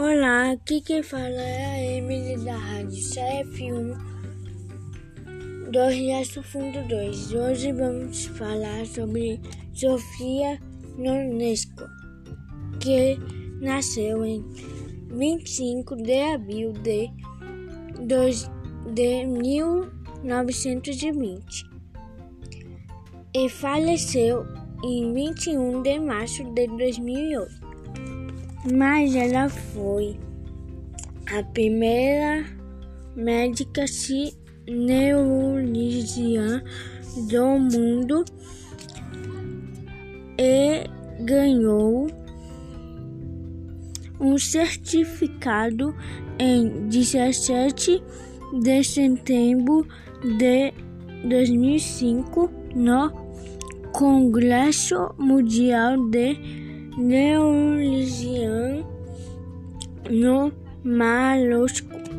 Olá, aqui quem fala é a Emily da Rádio CF1 do Riacho Fundo 2. Hoje vamos falar sobre Sofia Nonesco, que nasceu em 25 de abril de, dois, de 1920 e faleceu em 21 de março de 2008 mas ela foi a primeira médica neurologista do mundo e ganhou um certificado em 17 de setembro de 2005 no Congresso Mundial de Neurologia no Malusco.